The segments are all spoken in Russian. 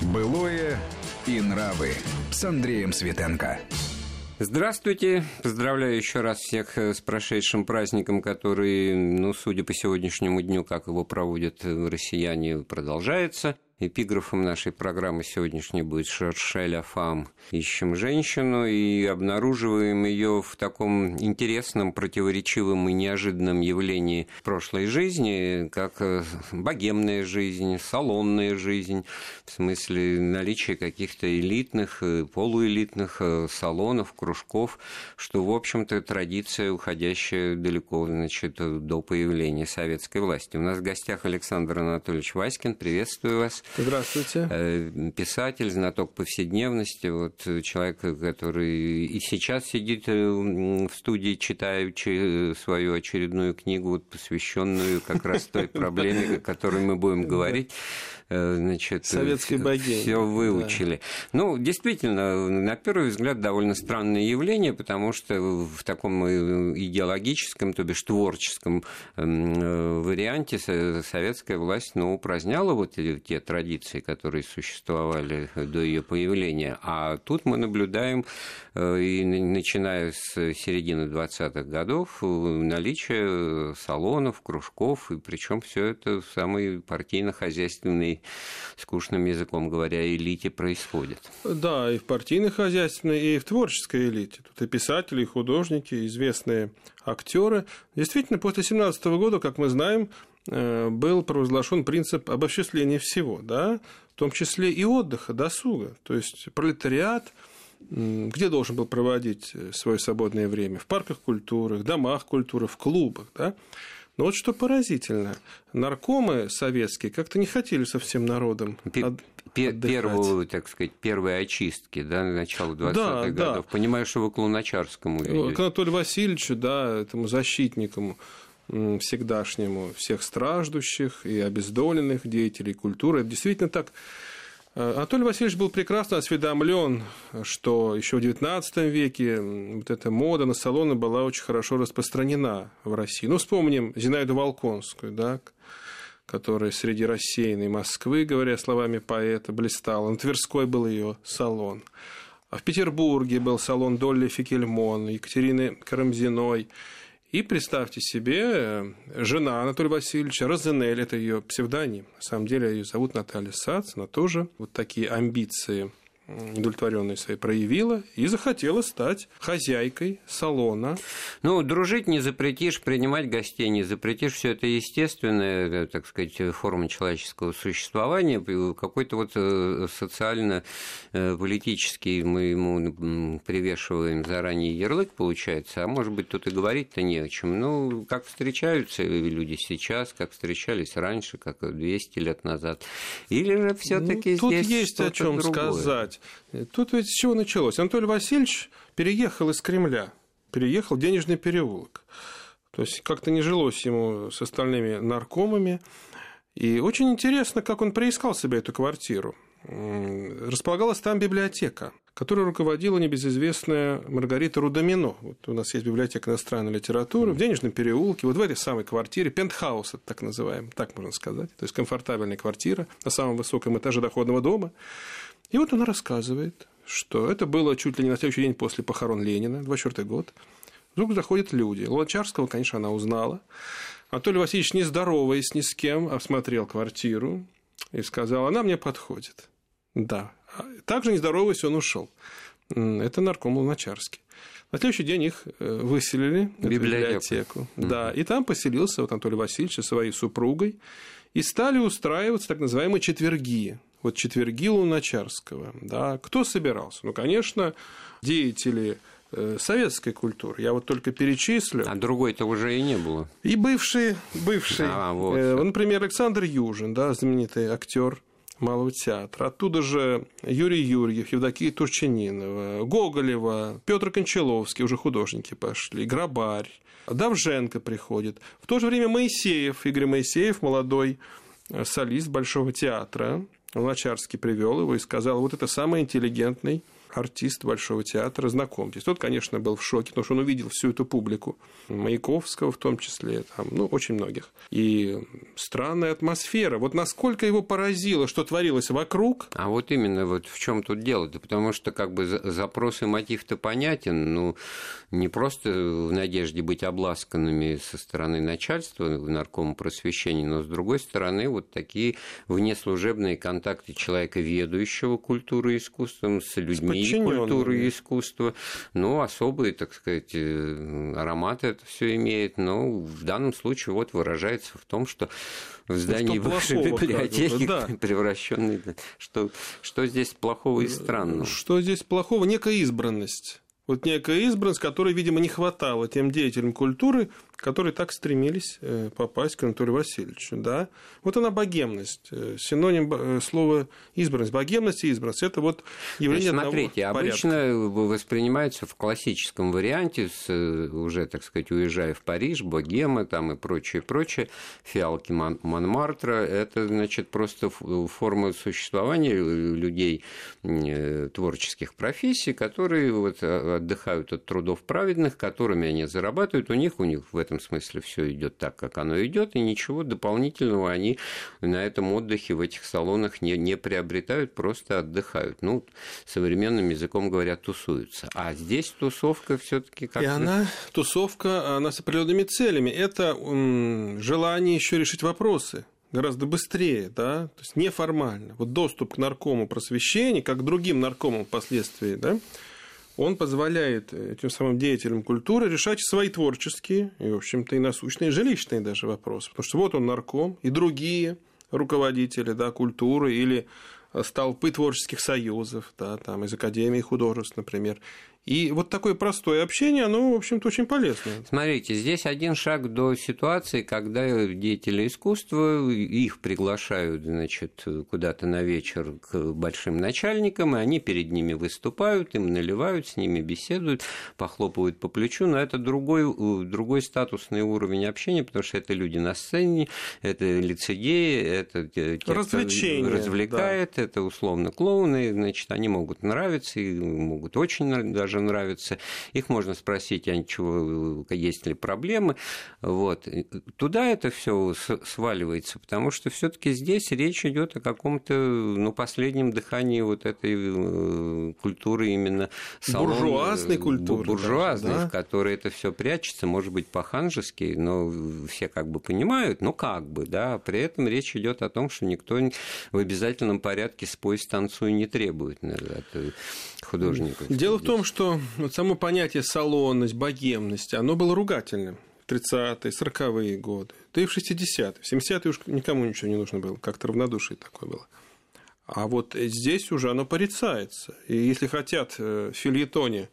Былое и нравы с Андреем Светенко. Здравствуйте! Поздравляю еще раз всех э, с прошедшим праздником, который, ну, судя по сегодняшнему дню, как его проводят э, россияне, продолжается. Эпиграфом нашей программы сегодняшней будет Шершеля Фам. Ищем женщину и обнаруживаем ее в таком интересном, противоречивом и неожиданном явлении прошлой жизни, как э, богемная жизнь, салонная жизнь, в смысле наличия каких-то элитных, э, полуэлитных э, салонов, кружков, что, в общем-то, традиция, уходящая далеко значит, до появления советской власти. У нас в гостях Александр Анатольевич Васькин. Приветствую вас. Здравствуйте. Э, писатель, знаток повседневности, вот человек, который и сейчас сидит э, в студии, читающий свою очередную книгу, вот, посвященную как раз той проблеме, о которой мы будем говорить. Э, значит, Советской богини. Все выучили. Да. Ну, действительно, на первый взгляд, довольно странное явление, потому что в таком идеологическом, то бишь творческом варианте советская власть ну, упраздняла вот те традиции, которые существовали до ее появления. А тут мы наблюдаем, э, и начиная с середины 20-х годов, наличие салонов, кружков, и причем все это в самой партийно-хозяйственной скучным языком говоря, элите происходит. Да, и в партийной хозяйственной, и в творческой элите. Тут и писатели, и художники, известные актеры. Действительно, после 17 года, как мы знаем, э, был провозглашен принцип обобществления всего, да, в том числе и отдыха, досуга. То есть пролетариат где должен был проводить э, свое свободное время? В парках культуры, в домах культуры, в клубах. Да? Но вот что поразительно, наркомы советские как-то не хотели со всем народом от, Первую, так сказать, первые очистки, да, начала 20-х да, годов. Да. Понимаешь, что вы к Луначарскому идете. К Анатолию Васильевичу, да, этому защитнику всегдашнему всех страждущих и обездоленных деятелей культуры. Это действительно так Э, Анатолий Васильевич был прекрасно осведомлен, что еще в XIX веке вот эта мода на салоны была очень хорошо распространена в России. Ну, вспомним Зинаиду Волконскую, да, которая среди рассеянной Москвы, говоря словами поэта, блистала. На Тверской был ее салон. А в Петербурге был салон Долли Фикельмон, Екатерины Карамзиной – и представьте себе, э, жена Анатолия Васильевича, Розенель, это ее псевдоним. На самом деле ее зовут Наталья Сац, она тоже вот такие амбиции удовлетворенной своей проявила и захотела стать хозяйкой салона. Ну, дружить не запретишь, принимать гостей не запретишь, все это естественная, э, так сказать, форма человеческого существования, какой-то вот э, социально-политический э, мы ему привешиваем заранее ярлык, получается, а может быть, тут и говорить-то не о чем. Ну, как встречаются люди сейчас, как встречались раньше, как 200 лет назад. Или же все таки ну, здесь Тут есть о чем сказать сказать. Тут ведь с чего началось? Анатолий Васильевич переехал из Кремля, переехал в денежный переулок. То есть как-то не жилось ему с остальными наркомами. И очень интересно, как он приискал себе эту квартиру. Располагалась там библиотека, которой руководила небезызвестная Маргарита Рудомино. Вот у нас есть библиотека иностранной литературы в денежном переулке, вот в этой самой квартире, пентхаус, это так называемый, так можно сказать, то есть комфортабельная квартира на самом высоком этаже доходного дома. И вот она рассказывает, что это было чуть ли не на следующий день после похорон Ленина, 24 год. Вдруг заходят люди. Луначарского, конечно, она узнала. Анатолий Васильевич, не здороваясь ни с кем, осмотрел квартиру и сказал, она мне подходит. Да. Также не здороваясь, он ушел. Это нарком Луначарский. На следующий день их э, выселили в библиотеку. Mm-hmm. Да, и там поселился вот Анатолий Васильевич со своей супругой. И стали устраиваться так называемые четверги вот четверги Луначарского, да, кто собирался? Ну, конечно, деятели э, советской культуры. Я вот только перечислю. А другой-то уже и не было. И бывший, бывший. А, вот. э, например, Александр Южин, да, знаменитый актер Малого театра. Оттуда же Юрий Юрьев, Евдокия Турчининова, Гоголева, Петр Кончаловский, уже художники пошли, Грабарь, Давженко приходит. В то же время Моисеев, Игорь Моисеев, молодой э, солист Большого театра, Луначарский привел его и сказал, вот это самый интеллигентный артист Большого театра, знакомьтесь. Тот, конечно, был в шоке, потому что он увидел всю эту публику, Маяковского в том числе, там, ну, очень многих. И странная атмосфера. Вот насколько его поразило, что творилось вокруг. А вот именно вот в чем тут дело-то, потому что как бы запрос и мотив-то понятен, ну, не просто в надежде быть обласканными со стороны начальства, наркома просвещения, но с другой стороны вот такие внеслужебные контакты человека, ведущего культурой и искусством, с людьми с культуры и искусства. Ну, особые, так сказать, э, ароматы это все имеет, но в данном случае вот выражается в том, что в здании ну, бывшей библиотеки, да. превращенной. Что, что здесь плохого и странного? Что здесь плохого? Некая избранность. Вот некая избранность, которой, видимо, не хватало тем деятелям культуры, которые так стремились э, попасть к Анатолию Васильевичу. Да? Вот она богемность, э, синоним э, слова избранность. Богемность и избранность – это вот явление Значит, Смотрите, одного обычно порядка. воспринимается в классическом варианте, с, уже, так сказать, уезжая в Париж, богема там и прочее, прочее, фиалки Мон Монмартра – это, значит, просто форма существования людей творческих профессий, которые вот отдыхают от трудов праведных, которыми они зарабатывают, у них, у них в этом смысле все идет так, как оно идет, и ничего дополнительного они на этом отдыхе в этих салонах не, не приобретают, просто отдыхают. Ну, современным языком говоря, тусуются. А здесь тусовка все-таки как И она, тусовка, она с определенными целями. Это м, желание еще решить вопросы гораздо быстрее, да, то есть неформально. Вот доступ к наркому просвещения, как к другим наркомам впоследствии, да, он позволяет этим самым деятелям культуры решать свои творческие и, в общем-то, и насущные, и жилищные даже вопросы. Потому что вот он нарком, и другие руководители да, культуры или столпы творческих союзов, да, там, из Академии художеств, например, и вот такое простое общение, оно, в общем-то, очень полезно. Смотрите, здесь один шаг до ситуации, когда деятели искусства, их приглашают, значит, куда-то на вечер к большим начальникам, и они перед ними выступают, им наливают, с ними беседуют, похлопывают по плечу, но это другой, другой статусный уровень общения, потому что это люди на сцене, это лицедеи, это те, Развлечение, развлекает, да. это условно клоуны, значит, они могут нравиться, и могут очень даже тоже нравится. Их можно спросить, а ничего, есть ли проблемы. Вот. Туда это все сваливается, потому что все-таки здесь речь идет о каком-то ну, последнем дыхании вот этой э, культуры именно салон, буржуазной культуры. Буржуазной, даже, да? в которой это все прячется, может быть, по-ханжески, но все как бы понимают, ну как бы, да, при этом речь идет о том, что никто в обязательном порядке спой, станцуй не требует от художников. Дело в том, что вот само понятие салонность, богемность, оно было ругательным. 30-е, 40-е годы, да и в 60-е. В 70-е уж никому ничего не нужно было, как-то равнодушие такое было. А вот здесь уже оно порицается. И если хотят э, в фильетоне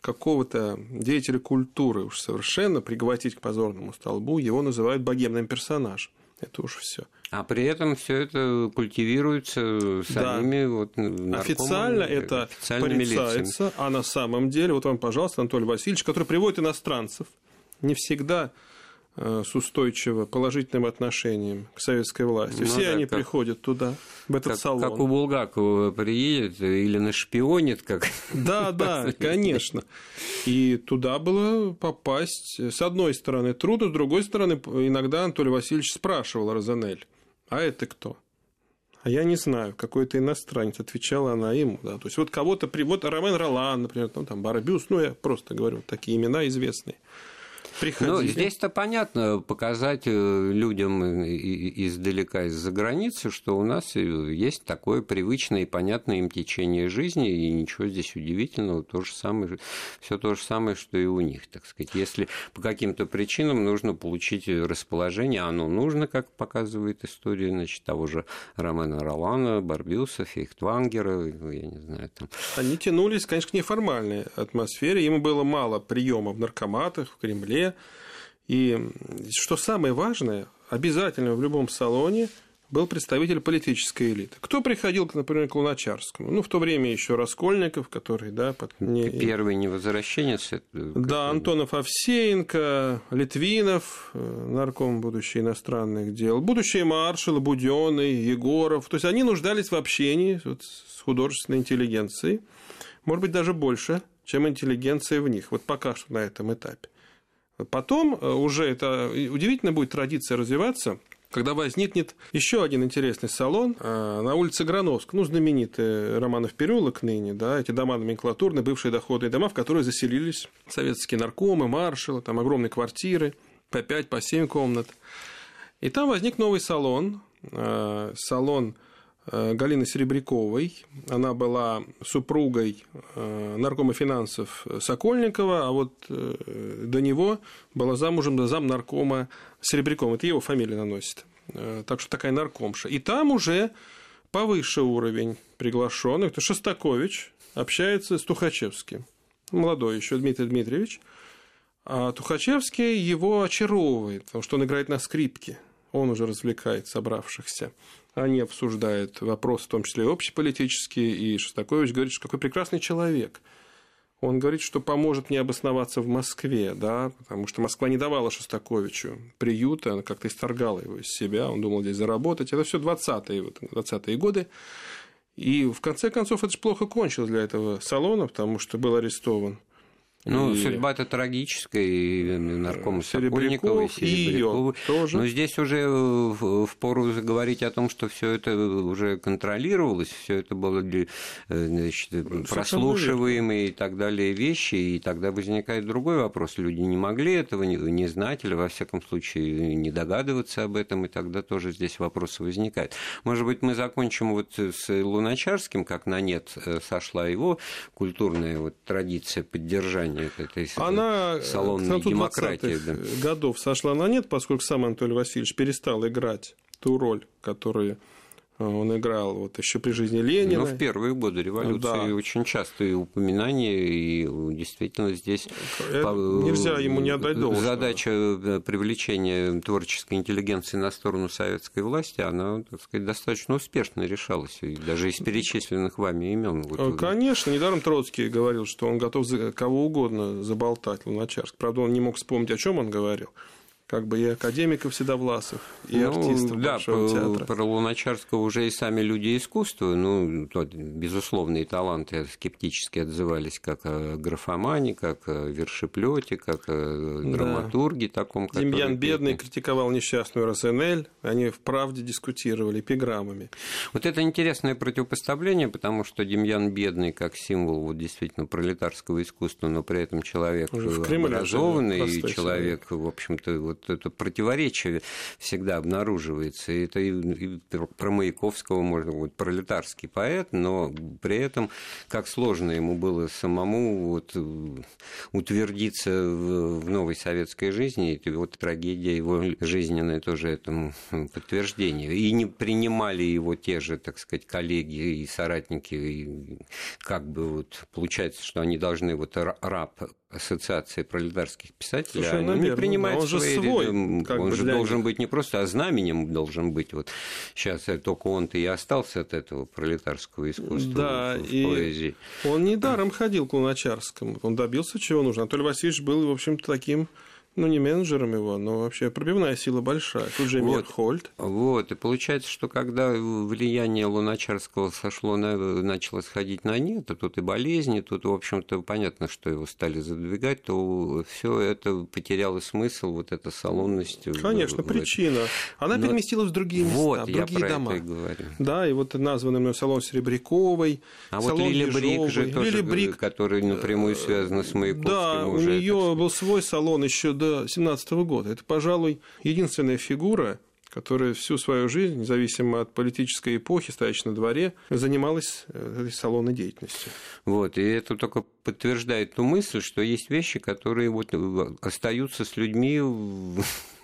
какого-то деятеля культуры уж совершенно пригласить к позорному столбу, его называют богемным персонажем. Это уж все. А при этом все это культивируется самими да. вот Официально это порицается, а на самом деле, вот вам, пожалуйста, Анатолий Васильевич, который приводит иностранцев, не всегда Э, с устойчиво положительным отношением к советской власти. Ну, Все да, они как, приходят туда, в этот как, салон. Как у Булгакова приедет или нашпионит, как... Да, да, конечно. И туда было попасть, с одной стороны, трудно, с другой стороны, иногда Анатолий Васильевич спрашивал Розанель, а это кто? А я не знаю, какой-то иностранец, отвечала она ему. Да. То есть, вот кого-то, вот Ромен Ролан, например, ну, там Барбюс, ну, я просто говорю, такие имена известные. Приходили. Ну, здесь-то понятно показать э, людям издалека, из-за границы, что у нас э, есть такое привычное и понятное им течение жизни, и ничего здесь удивительного, то же самое, все то же самое, что и у них, так сказать. Если по каким-то причинам нужно получить расположение, оно нужно, как показывает история, значит, того же Романа Ролана, Барбиуса, Фейхтвангера, я не знаю, там. Они тянулись, конечно, к неформальной атмосфере, ему было мало приема в наркоматах, в Кремле, и что самое важное, обязательно в любом салоне был представитель политической элиты. Кто приходил, например, к Луначарскому? Ну, в то время еще Раскольников, который, да, под... первый невозвращенец. Да, Антонов Овсеенко, Литвинов, э, нарком будущий иностранных дел, будущие маршалы Буденный, Егоров. То есть они нуждались в общении вот, с художественной интеллигенцией. может быть, даже больше, чем интеллигенция в них. Вот пока что на этом этапе. Потом э, уже это удивительно будет традиция развиваться, когда возникнет еще один интересный салон э, на улице Грановск, ну, знаменитый Романов переулок ныне, да, эти дома номенклатурные, бывшие доходные дома, в которые заселились советские наркомы, маршалы, там огромные квартиры, по 5, по 7 комнат. И там возник новый салон, э, салон Галины Серебряковой. Она была супругой наркома финансов Сокольникова, а вот до него была замужем за зам наркома Серебряком, это его фамилия наносит. Э, так что такая наркомша. И там уже повыше уровень приглашенных. То Шостакович общается с Тухачевским. Молодой еще Дмитрий Дмитриевич. А Тухачевский его очаровывает, потому что он играет на скрипке. Он уже развлекает собравшихся. Они обсуждают вопросы, в том числе и общеполитические, и Шостакович говорит, что какой прекрасный человек – он говорит, что поможет мне обосноваться в Москве, да, потому что Москва не давала Шостаковичу приюта, она как-то исторгала его из себя, он думал здесь заработать. Это все 20-е, 20-е годы. И в конце концов это же плохо кончилось для этого салона, потому что был арестован ну, и... судьба-то трагическая, и наркома Сокольникова, и Серебрякова. тоже. Но здесь уже в пору говорить о том, что все это уже контролировалось, все это было э, значит, прослушиваемые и так далее вещи, и тогда возникает другой вопрос. Люди не могли этого не знать, или, во всяком случае, не догадываться об этом, и тогда тоже здесь вопросы возникают. Может быть, мы закончим вот с Луначарским, как на нет э, сошла его культурная вот традиция поддержания создания этой Она салонной демократии. Да. годов сошла на нет, поскольку сам Анатолий Васильевич перестал играть ту роль, которую он играл вот еще при жизни Ленина. Ну, в первые годы революции да. очень частые упоминания, и действительно здесь... Это нельзя ему не отдать должное. Задача э, привлечения творческой интеллигенции на сторону советской власти, она, так сказать, достаточно успешно решалась, и даже из перечисленных вами имен. Вот, э, Конечно, недаром Троцкий говорил, что он готов за кого угодно заболтать Луначарск. Правда, он не мог вспомнить, о чем он говорил как бы и академиков Седовласов, и ну, артистов да, Большого театра. Про Луначарского уже и сами люди искусства, ну, безусловные таланты скептически отзывались как о графомане, как о вершеплете, как о драматурге да. таком. Демьян Бедный критиковал несчастную РСНЛ, они в правде дискутировали эпиграммами. Вот это интересное противопоставление, потому что Демьян Бедный как символ вот, действительно пролетарского искусства, но при этом человек образованный, и человек, в общем-то, вот вот это противоречие всегда обнаруживается. И это и про Маяковского можно, вот пролетарский поэт, но при этом как сложно ему было самому вот утвердиться в, в новой советской жизни, и вот трагедия его жизненная тоже этому подтверждение. И не принимали его те же, так сказать, коллеги и соратники, и как бы вот получается, что они должны вот раб ассоциации пролетарских писателей, Слушай, они не принимают он свои же свой, он же должен них. быть не просто, а знаменем должен быть. Вот сейчас только он-то и остался от этого пролетарского искусства да, в, в и поэзии. Он недаром ходил к Луначарскому, он добился чего нужно. Анатолий Васильевич был, в общем-то, таким ну, не менеджером его, но вообще пробивная сила большая. Тут же вот, Мерхольд. Вот, и получается, что когда влияние Луначарского сошло, на, начало сходить на нет, а тут и болезни, тут, в общем-то, понятно, что его стали задвигать, то все это потеряло смысл, вот эта салонность. Конечно, в, причина. Она но... переместилась в другие места, вот, в другие я про дома. Это и говорю. Да, и вот названный мной салон Серебряковой, а салон вот Лили Брик же тоже, Лили Брик, который напрямую связан с Маяковским. Да, уже, у нее был свой салон еще до 2017 года. Это, пожалуй, единственная фигура, которая всю свою жизнь, независимо от политической эпохи, стоящей на дворе, занималась э, этой салонной деятельностью. Вот, и это только подтверждает ту мысль, что есть вещи, которые вот э, остаются с людьми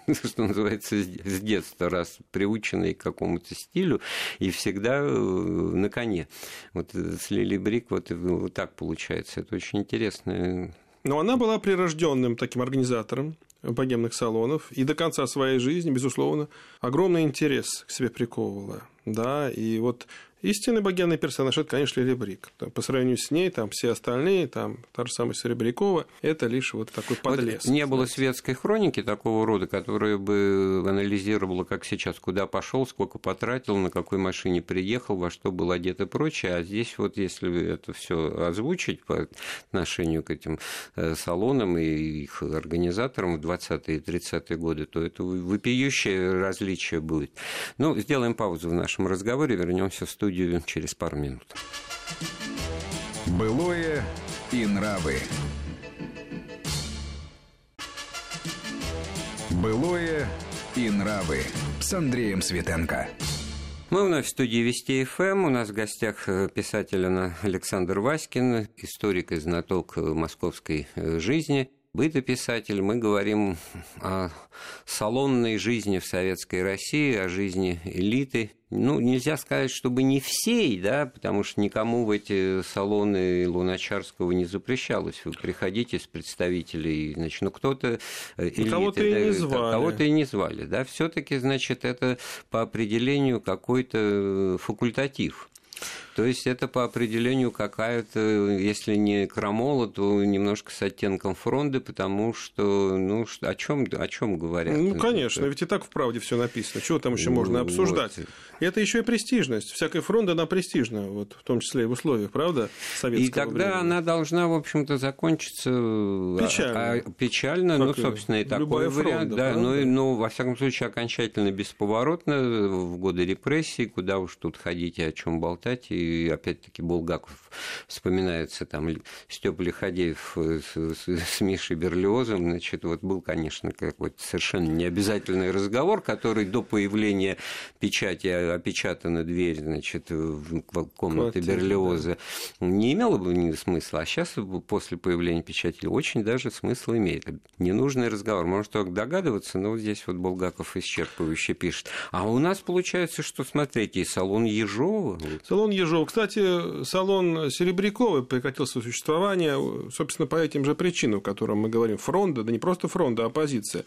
что называется, с детства, раз приученные к какому-то стилю, и всегда э, на коне. Вот с Лили Брик вот, вот так получается. Это очень интересно. Но она была прирожденным таким организатором, богемных салонов, и до конца своей жизни, безусловно, огромный интерес к себе приковывала. да, и вот Истинный богемный персонаж – это, конечно, Лили Брик. По сравнению с ней, там все остальные, там та же самая Серебрякова, это лишь вот такой подлез. Вот не было светской хроники такого рода, которая бы анализировала, как сейчас, куда пошел, сколько потратил, на какой машине приехал, во что был одет и прочее. А здесь вот, если это все озвучить по отношению к этим э, салонам и их организаторам в 20-е и 30-е годы, то это вопиющее различие будет. Ну, сделаем паузу в нашем разговоре, вернемся в студию студию через пару минут. Былое и нравы. Былое и нравы с Андреем Светенко. Мы вновь в студии Вести ФМ. У нас в гостях э, писатель Александр Васькин, историк и знаток э, московской э, жизни бытописатель, мы говорим о салонной жизни в Советской России, о жизни элиты. Ну, нельзя сказать, чтобы не всей, да, потому что никому в эти салоны Луначарского не запрещалось. Вы приходите с представителей, значит, ну, кто-то э, элиты, кого-то и не звали. Кого-то и не звали, да. все таки значит, это по определению какой-то факультатив. То есть это по определению какая-то, если не крамола, то немножко с оттенком фронды, потому что, ну, о чем, о чем говорят? Ну, конечно, ведь и так в правде все написано. Чего там еще можно обсуждать? Вот. И это еще и престижность. Всякая фронда, она престижна, вот, в том числе и в условиях, правда, советского И тогда времени. она должна, в общем-то, закончиться а, печально. А, печально, ну, собственно, и такой вариант. Да, но, ну, ну, во всяком случае, окончательно бесповоротно в годы репрессий, куда уж тут ходить и о чем болтать, и опять-таки Булгаков вспоминается, там Степа Лиходеев с, с, с Мишей Берлиозом, значит, вот был, конечно, какой-то совершенно необязательный разговор, который до появления печати опечатана дверь, значит, в комнаты Берлиоза, не имело бы ни смысла, а сейчас после появления печати очень даже смысл имеет. Ненужный разговор, можно только догадываться, но вот здесь вот Булгаков исчерпывающе пишет. А у нас получается, что, смотрите, и салон Ежова. Салон Ежова Жижова. Кстати, салон Серебряковой прекратил свое существование, собственно, по этим же причинам, о которых мы говорим. Фронта, да не просто фронта, а оппозиция.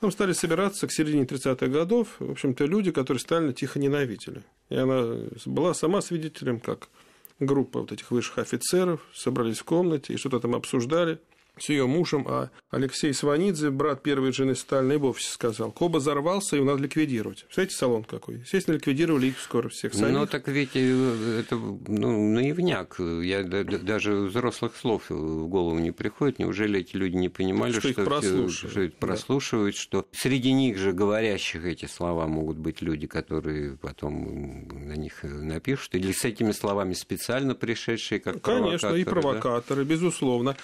Там стали собираться к середине 30-х годов, в общем-то, люди, которые Сталина тихо ненавидели. И она была сама свидетелем, как группа вот этих высших офицеров собрались в комнате и что-то там обсуждали с ее мужем, а Алексей Сванидзе, брат первой жены Сталина, и вовсе сказал, Коба взорвался, его надо ликвидировать. Представляете, салон какой? Естественно, ликвидировали их скоро всех самих. Ну, так ведь э, это ну, наивняк. Я даже взрослых слов в голову не приходит. Неужели эти люди не понимали, что, что, прослушивают, что это прослушивают, да. что среди них же говорящих эти слова могут быть люди, которые потом на них напишут, или с этими словами специально пришедшие как Конечно, провокаторы, и провокаторы, да? безусловно.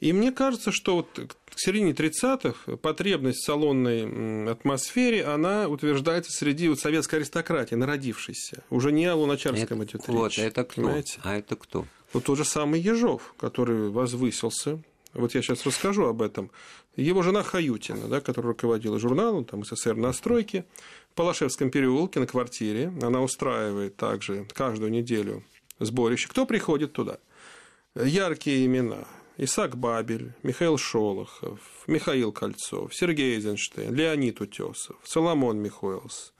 И мне кажется, что вот к середине 30-х потребность в салонной атмосфере, она утверждается среди вот советской аристократии, народившейся. Уже не о Луначарском это, идет вот, речь. это кто? Понимаете? А это кто? Вот тот же самый Ежов, который возвысился. Вот я сейчас расскажу об этом. Его жена Хаютина, да, которая руководила журналом там, СССР на стройке, в Палашевском переулке на квартире. Она устраивает также каждую неделю сборище. Кто приходит туда? Яркие имена. Исаак Бабель, Михаил Шолохов, Михаил Кольцов, Сергей Эйзенштейн, Леонид Утесов, Соломон Михоэлс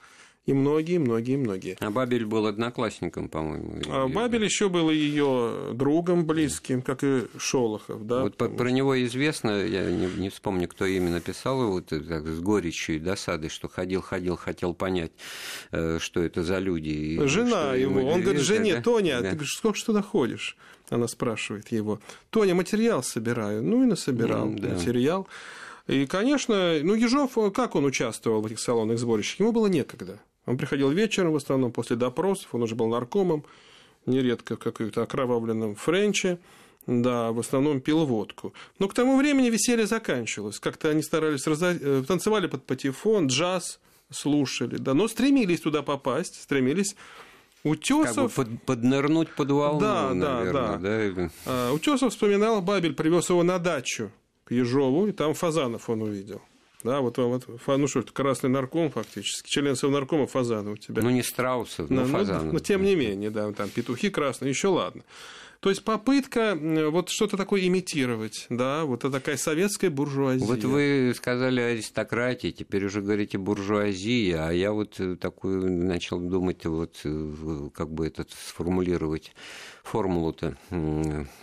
и многие, многие, многие. А Бабель был одноклассником, по-моему. А Бабель еще был ее другом близким, как и Шолохов, да. Вот про него известно, я не, не вспомню, кто именно писал его, так, с горечью и досадой, что ходил, ходил, хотел понять, э, что это за люди. Жена его, он говорит, жене, да? Тоня, да. ты сколько что находишь? Она спрашивает его. Тоня, материал собираю. Ну и насобирал mm, да. материал. И, конечно, ну, Ежов, как он участвовал в этих салонных сборищах? Ему было некогда. Он приходил вечером, в основном после допросов, он уже был наркомом, нередко в каком-то окровавленном френче, да, в основном пил водку. Но к тому времени веселье заканчивалось. Как-то они старались, разо... Э, танцевали под патефон, джаз слушали, да, но стремились туда попасть, стремились Утесов... Как бы под, поднырнуть под волну, да, наверное, да, да. да. Утесов вспоминал, Бабель привез его на дачу к Ежову, и там фазанов он увидел. Да, вот, вот ну что, это красный нарком фактически, член совнаркома Фазанов у тебя. Ну, не Страусов, но ну, Фазанов. Но, но тем не менее, да, там петухи красные, еще ладно. То есть попытка вот что-то такое имитировать, да, вот это такая советская буржуазия. Вот вы сказали аристократия, теперь уже говорите буржуазия, а я вот такую начал думать, вот как бы это сформулировать формулу-то.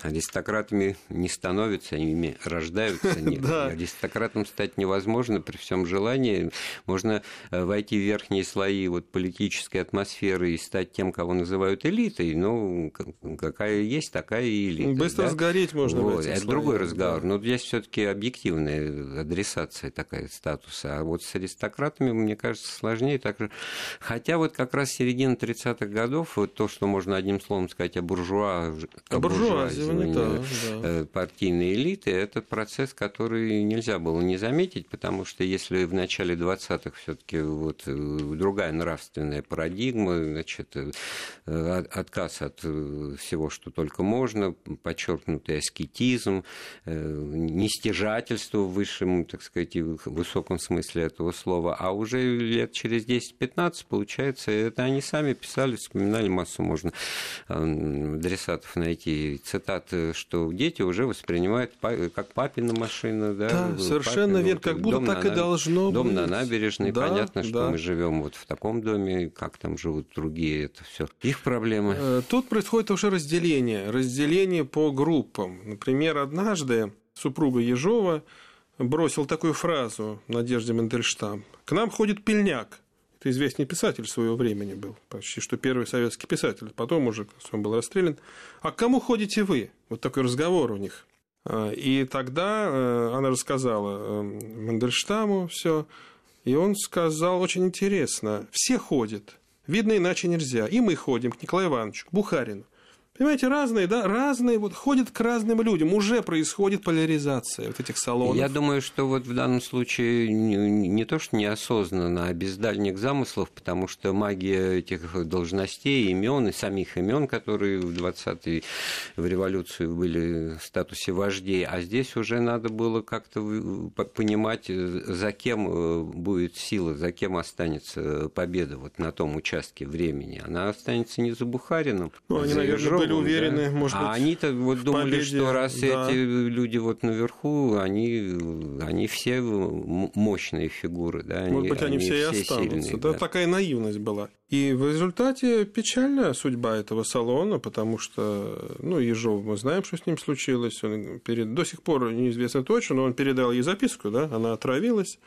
Аристократами не становятся, ими рождаются. Нет, аристократом стать невозможно при всем желании. Можно э, войти в верхние слои вот политической атмосферы и стать тем, кого называют элитой. Ну, какая есть, такая и элита. Быстро да? сгореть можно вот, Это слои, другой разговор. Да. Но здесь все-таки объективная адресация такая статуса. А вот с аристократами, мне кажется, сложнее. Так же. Хотя вот как раз середина 30-х годов, вот то, что можно одним словом сказать о буржуазии, буржуа, буржуазивание да. Э, партийной элиты, это процесс, который нельзя было не заметить, потому что если в начале 20-х все таки вот э, другая нравственная парадигма, значит, э, отказ от всего, что только можно, подчеркнутый аскетизм, нестяжательство в высшем, так сказать, высоком смысле этого слова, а уже лет через 10-15, получается, это они сами писали, вспоминали массу, можно адресатов найти цитаты, что дети уже воспринимают как папина машина. Да, да совершенно верно, как будто так на, и должно дом быть. Дом на набережной, да, понятно, что да. мы живем вот в таком доме, как там живут другие, это все их проблемы. Э, тут происходит уже разделение, разделение по группам. Например, однажды супруга Ежова бросил такую фразу Надежде Мандельштам. «К нам ходит пельняк, это известный писатель своего времени был, почти что первый советский писатель. Потом уже он был расстрелян. А к кому ходите вы? Вот такой разговор у них. А, и тогда э, она рассказала э, Мандельштаму все, и он сказал очень интересно, все ходят, видно иначе нельзя, и мы ходим к Николаю Ивановичу, к Бухарину. Понимаете, разные, да, разные вот ходят к разным людям. Уже происходит поляризация вот этих салонов. Я думаю, что вот в данном случае не, не то, что неосознанно, а без дальних замыслов, потому что магия этих должностей, имен и самих имен, которые в 20-е в революцию были в статусе вождей, а здесь уже надо было как-то понимать, за кем э, будет сила, за кем останется победа вот на том участке времени. Она останется не за Бухарином, ну, они, наверное, были уверены, да? может а быть, А они-то вот думали, победе, что раз да. эти люди вот наверху, они, они все мощные фигуры, да, они, может быть, они, они все и останутся. Сильные, да, да, такая наивность была. И в результате печальная судьба этого салона, потому что, ну, Ежов, мы знаем, что с ним случилось. Он перед... До сих пор неизвестно точно, но он передал ей записку, да, она отравилась,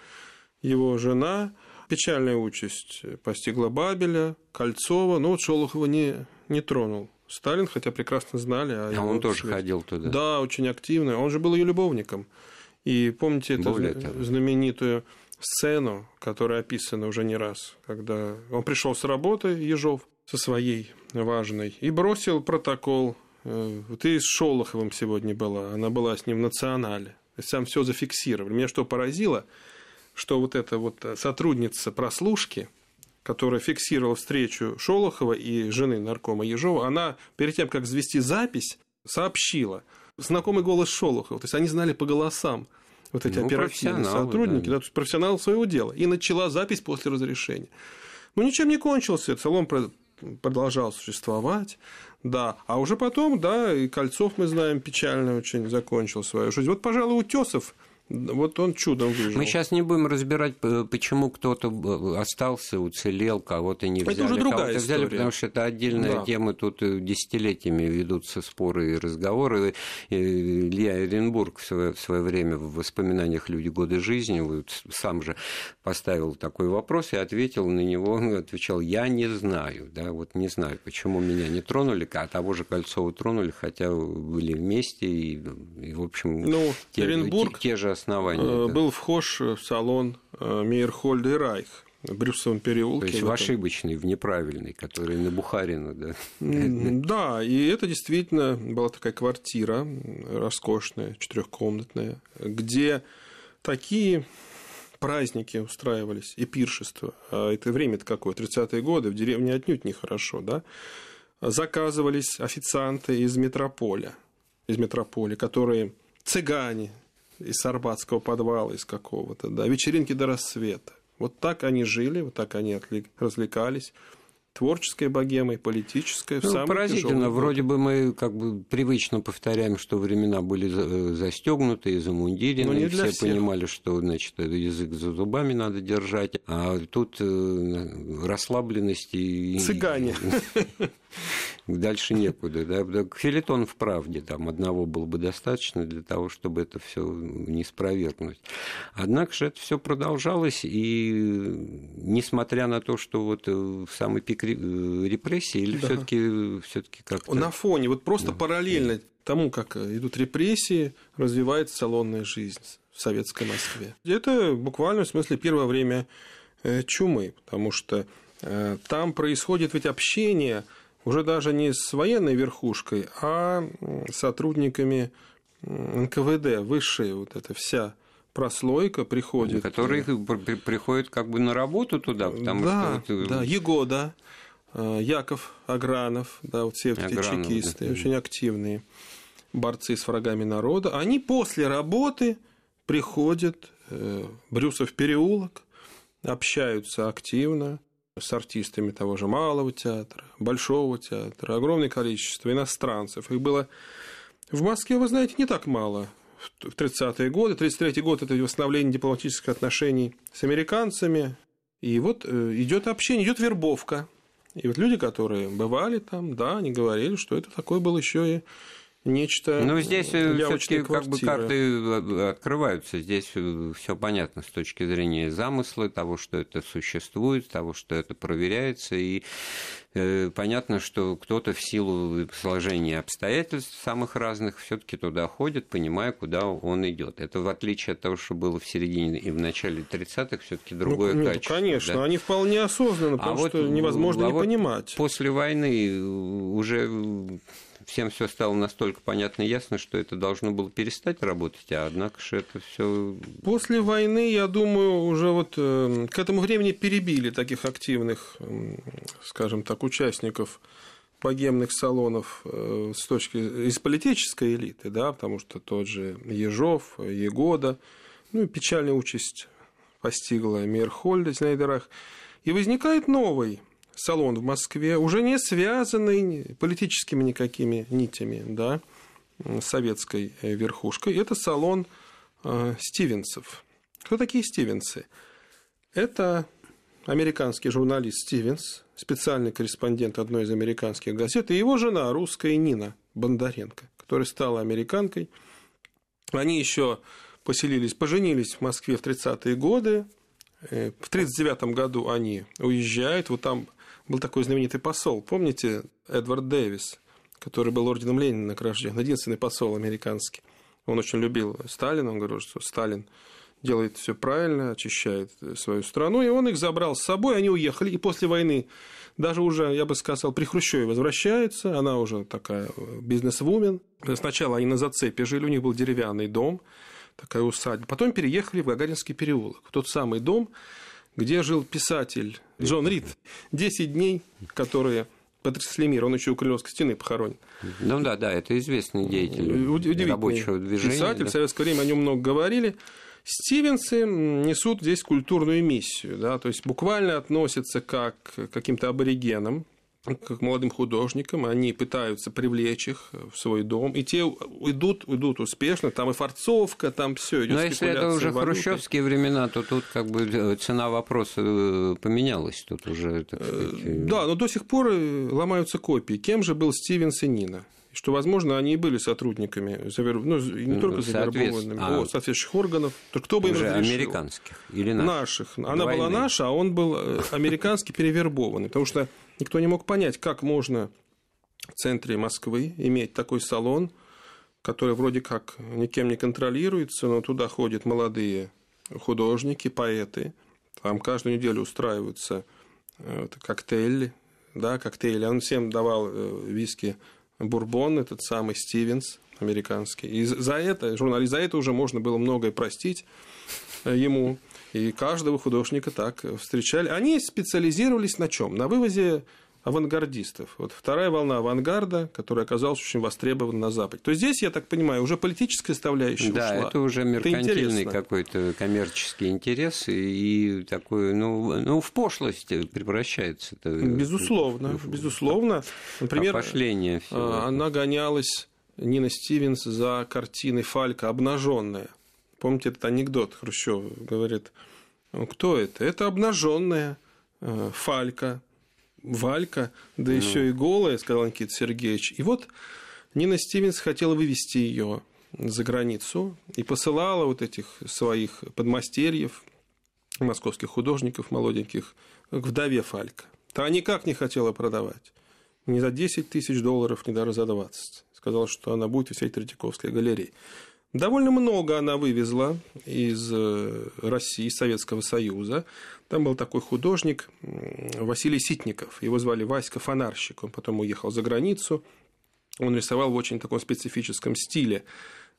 его жена. Печальная участь постигла Бабеля, Кольцова, но вот Шолохова не, не тронул. Сталин, хотя прекрасно знали. А, а он тоже сказать, ходил туда. Да, очень активно. Он же был ее любовником. И помните эту знаменитую сцену, которая описана уже не раз, когда он пришел с работы, Ежов, со своей важной, и бросил протокол. Э, Ты с Шолоховым сегодня была, она была с ним в национале. Там все зафиксировали. Меня что поразило, что вот эта вот сотрудница прослушки, которая фиксировала встречу Шолохова и жены наркома Ежова, она перед тем, как завести запись, сообщила. Знакомый голос Шолохова. То есть они знали по голосам вот эти ну, оперативные сотрудники, да. Да, то есть профессионал своего дела. И начала запись после разрешения. Ну, ничем не кончился. Салон продолжал существовать. Да, а уже потом, да, и Кольцов, мы знаем, печально очень закончил свою жизнь. Вот, пожалуй, Утесов вот он чудом выжил. Мы сейчас не будем разбирать, почему кто-то остался, уцелел, кого-то не взяли. Это уже другая кого-то взяли, потому что это отдельная да. тема. Тут э, десятилетиями ведутся споры и разговоры. Илья Оренбург в свое, в свое время в воспоминаниях «Люди годы жизни» вот сам же поставил такой вопрос и ответил на него, он отвечал, я не знаю, да, вот не знаю, почему меня не тронули, а того же Кольцова тронули, хотя были вместе, и, и в общем, ну, те, Оренбург... те, те же основания. Э, был вхож в салон э, Мейерхольда и Райх в Брюсовом переулке. То есть в ошибочный, в неправильный, который на Бухарина, да? Да, и это действительно была такая квартира роскошная, четырехкомнатная, где такие праздники устраивались и пиршества. А это время-то какое? 30-е годы, в деревне отнюдь нехорошо, да? Заказывались официанты из метрополя, из метрополя, которые цыгане, из Арбатского подвала, из какого-то, да, вечеринки до рассвета. Вот так они жили, вот так они развлекались. творческая богема и политическая. Ну, поразительно. Вроде бы мы как бы привычно повторяем, что времена были э, застегнуты, замундирены, и все всех. понимали, что значит, язык за зубами надо держать, а тут э, расслабленность и... Цыгане. Дальше некуда. Да? Филитон в правде, там одного было бы достаточно для того, чтобы это все не спровергнуть. Однако же это все продолжалось, и несмотря на то, что вот в самый пик Э, репрессии или да. все-таки все-таки как На фоне, вот просто да. параллельно тому, как идут репрессии, развивается салонная жизнь в советской Москве. Это буквально в смысле первое время э, чумы, потому что э, там происходит ведь общение уже даже не с военной верхушкой, а сотрудниками НКВД, высшая вот эта вся прослойка приходит. Которые приходят как бы на работу туда, потому да, что... Да, Егода, Э, Яков Агранов, да, вот все эти чекисты, да. очень активные борцы с врагами народа, они после работы приходят э, Брюсов переулок, общаются активно с артистами того же Малого театра, Большого театра, огромное количество иностранцев. Их было в Москве, вы знаете, не так мало. В 30-е годы, 33-й год – это восстановление дипломатических отношений с американцами. И вот э, идет общение, идет вербовка и вот люди, которые бывали там, да, они говорили, что это такое было еще и нечто. Ну, здесь э, все-таки как бы карты э, открываются. Здесь э, все понятно с точки зрения замысла, того, что это существует, того, что это проверяется. И понятно, что кто-то в силу сложения обстоятельств самых разных все-таки туда ходит, понимая, куда он идет. Это в отличие от того, что было в середине и в начале 30-х, все-таки ну, другое ну, качество. Конечно, да? они вполне осознанно, а потому а что вот, невозможно а не вот понимать. После войны уже всем все стало настолько понятно и ясно, что это должно было перестать работать, а однако же это все. После войны, я думаю, уже вот э, к этому времени перебили таких активных, э, скажем так, участников богемных салонов э, с точки из политической элиты, да, потому что тот же Ежов, Егода, ну и печальная участь постигла Мирхольда в Знайдерах. И возникает новый салон в Москве, уже не связанный политическими никакими нитями, да, советской э, верхушкой. Это салон э, Стивенсов. Кто такие Стивенсы? Это американский журналист Стивенс, специальный корреспондент одной из американских газет, и его жена, русская Нина Бондаренко, которая стала американкой. Они еще поселились, поженились в Москве в 30-е годы. Э, в 1939 году они уезжают. Вот там был такой знаменитый посол, помните, Эдвард Дэвис, который был орденом Ленина награжден, единственный посол американский. Он очень любил Сталина, он говорил, что Сталин делает все правильно, очищает свою страну, и он их забрал с собой, они уехали, и после войны даже уже, я бы сказал, при Хрущеве возвращается, она уже такая бизнес-вумен. Сначала они на зацепе жили, у них был деревянный дом, такая усадьба. Потом переехали в Гагаринский переулок, в тот самый дом, где жил писатель Джон Рид. Десять дней, которые потрясли мир. Он еще у Крылевской стены похоронен. Ну да, да, это известный деятель Удивительный рабочего движения. Писатель, да. в советское время о нем много говорили. Стивенсы несут здесь культурную миссию, да, то есть буквально относятся как к каким-то аборигенам, как молодым художникам, они пытаются привлечь их в свой дом, и те идут, идут успешно, там и форцовка, там все идет. Но если это уже валюты. хрущевские времена, то тут как бы э, цена вопроса э, поменялась, тут уже, так э, сказать... Да, но до сих пор ломаются копии. Кем же был Стивенс и Нина? что, возможно, они и были сотрудниками, ну, не ну, только завербованными, а... соответствующих органов. То кто бы им разрешил? американских или наших? Наших. Она Двойные. была наша, а он был американский перевербованный. Потому что Никто не мог понять, как можно в центре Москвы иметь такой салон, который вроде как никем не контролируется, но туда ходят молодые художники, поэты. Там каждую неделю устраиваются э, коктейли, да, коктейли. Он всем давал э, виски Бурбон, этот самый Стивенс американский. И за это, журналист, за это уже можно было многое простить э, ему. И каждого художника так встречали. Они специализировались на чем? На вывозе авангардистов. Вот вторая волна авангарда, которая оказалась очень востребована на Западе. То есть здесь, я так понимаю, уже политическая составляющая да, ушла. Да, это уже меркантильный какой-то коммерческий интерес и такой, ну, ну в пошлость превращается. -то. Безусловно, безусловно. Например, Опошление а, она гонялась, Нина Стивенс, за картиной Фалька «Обнаженная». Помните этот анекдот Хрущев говорит, «Ну, кто это? Это обнаженная э, Фалька, Валька, да mm. еще и голая, сказал Никита Сергеевич. И вот Нина Стивенс хотела вывести ее за границу и посылала вот этих своих подмастерьев, московских художников молоденьких, к вдове Фалька. Та никак не хотела продавать. Ни за 10 тысяч долларов, ни даже за 20. Сказала, что она будет висеть в Третьяковской галерее. Довольно много она вывезла из э, России, из Советского Союза. Там был такой художник Василий Ситников. Его звали Васька Фонарщик. Он потом уехал за границу. Он рисовал в очень таком специфическом стиле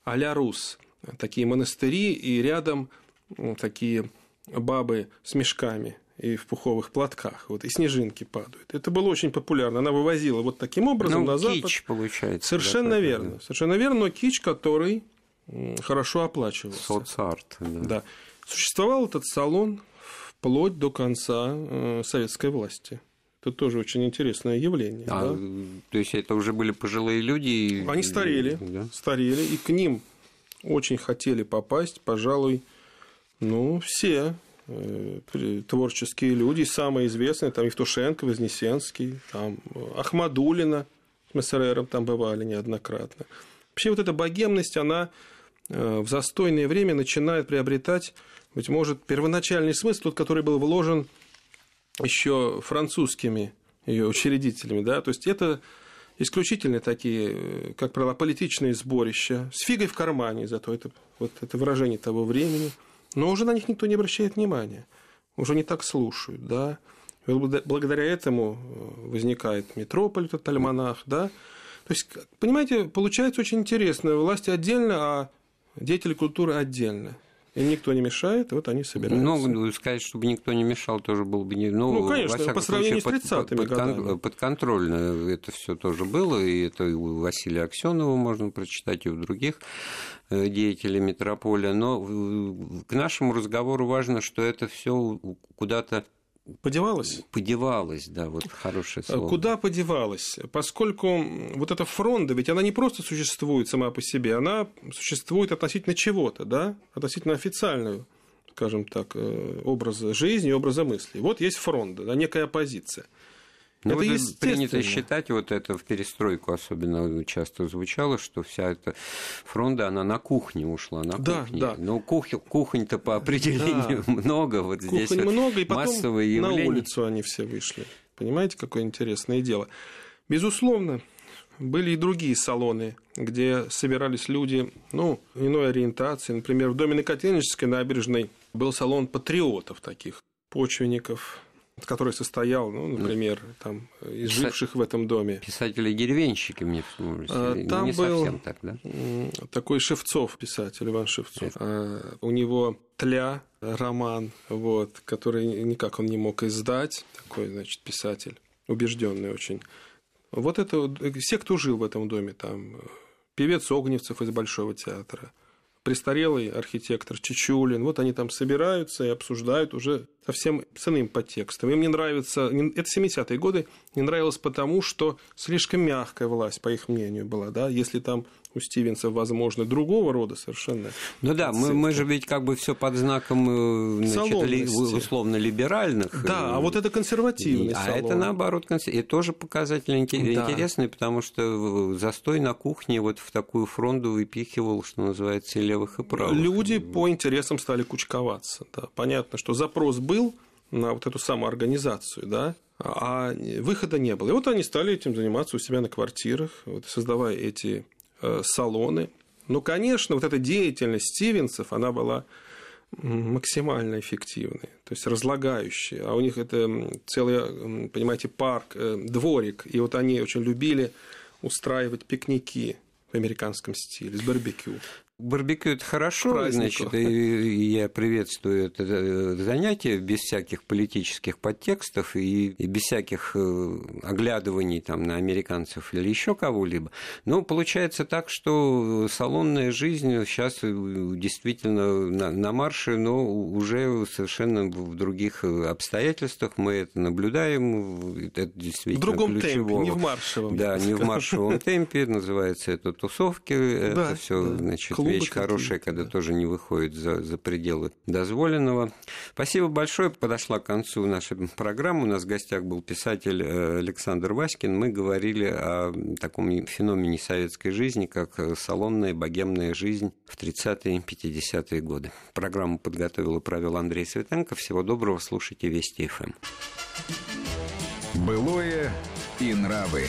а-ля рус. Такие монастыри и рядом такие бабы с мешками и в пуховых платках, вот, и снежинки падают. Это было очень популярно. Она вывозила вот таким образом ну, на Запад. кич получается. Совершенно да, верно. Да. Совершенно верно, но кич, который хорошо оплачивался. Соцарт, да. да. Существовал этот салон вплоть до конца э, советской власти. Это тоже очень интересное явление. А, да? То есть это уже были пожилые люди? Они старели, да? старели, и к ним очень хотели попасть, пожалуй, ну, все э, творческие люди, самые известные, там Евтушенко, Вознесенский, там Ахмадулина, с РРом там бывали неоднократно. Вообще вот эта богемность, она в застойное время начинает приобретать, быть может, первоначальный смысл, тот, который был вложен еще французскими ее учредителями. Да? То есть это исключительно такие, э, как правило, политичные сборища, с фигой в кармане, зато это, вот это выражение того времени. Но уже на них никто не обращает внимания, уже не так слушают. Да? Благодаря этому э, возникает метрополь, этот альманах, да, то есть, понимаете, получается очень интересно. Власти отдельно, а Деятели культуры отдельно. Им никто не мешает, и вот они собираются. Ну, сказать, чтобы никто не мешал, тоже было бы не... Ну, ну конечно, по сравнению случае, с 30-ми под, годами. Под, подконтрольно это все тоже было, и это и у Василия Аксенова можно прочитать, и у других э, деятелей метрополя. Но к нашему разговору важно, что это все куда-то Подевалась? Подевалась, да, вот хорошее э, слово. Куда подевалась? Поскольку вот эта фронта, ведь она не просто существует сама по себе, она существует относительно чего-то, да, относительно официального, скажем так, э, образа жизни, образа мысли. Вот есть фронт, да, некая оппозиция – ну, это вот принято считать, вот это в перестройку особенно часто звучало, что вся эта фронта, она на кухне ушла, на да, кухне. Да. Но кух... кухонь-то по определению да. много, вот Кухонь здесь много, и потом массовые явления. на улицу они все вышли. Понимаете, какое интересное дело. Безусловно, были и другие салоны, где собирались люди, ну, иной ориентации. Например, в доме на Котельнической набережной был салон патриотов таких, почвенников, который состоял, ну, например, там, из живших в этом доме. Писатели-деревенщики, мне вспомнились. А, там не был совсем так, да? такой Шевцов, писатель Иван Шевцов. А, у него «Тля» роман, вот, который никак он не мог издать, такой, значит, писатель, убежденный очень. Вот это все, кто жил в этом доме, там певец Огневцев из Большого театра, престарелый архитектор Чичулин. Вот они там собираются и обсуждают уже совсем с иным подтекстом. Им не нравится, это 70-е годы, не нравилось потому, что слишком мягкая власть, по их мнению, была. Да? Если там у Стивенса, возможно, другого рода совершенно. Ну да, мы, мы же ведь как бы все под знаком э, значит, ли, условно либеральных. Да, а вот это консервативный А салон. это наоборот, и тоже показатель интересный, да. потому что застой на кухне вот в такую фронту выпихивал, что называется, левых и правых. Люди по интересам стали кучковаться. Да. Понятно, что запрос был на вот эту самоорганизацию, да, а выхода не было. И вот они стали этим заниматься у себя на квартирах, вот, создавая эти Э, салоны. Ну, конечно, вот эта деятельность Стивенсов, она была максимально эффективной, то есть разлагающей. А у них это целый, понимаете, парк, э, дворик. И вот они очень любили устраивать пикники в американском стиле, с барбекю. Барбекю это хорошо, значит, и я приветствую это э, занятие без всяких политических подтекстов и, и без всяких э, оглядываний там, на американцев или еще кого-либо. Но получается так, что салонная жизнь сейчас действительно на, на марше, но уже совершенно в других обстоятельствах. Мы это наблюдаем. Это действительно в другом ключевого. темпе, не в маршевом. Да, не в маршевом темпе. Называется это тусовки. Это все, значит, вещь хорошая, когда тоже не выходит за, за пределы дозволенного. Спасибо большое. Подошла к концу наша программа. У нас в гостях был писатель э, Александр Васькин. Мы говорили о таком феномене советской жизни, как салонная богемная жизнь в 30-е 50-е годы. Программу подготовил и провел Андрей Светенко. Всего доброго. Слушайте Вести ФМ. Былое и нравы.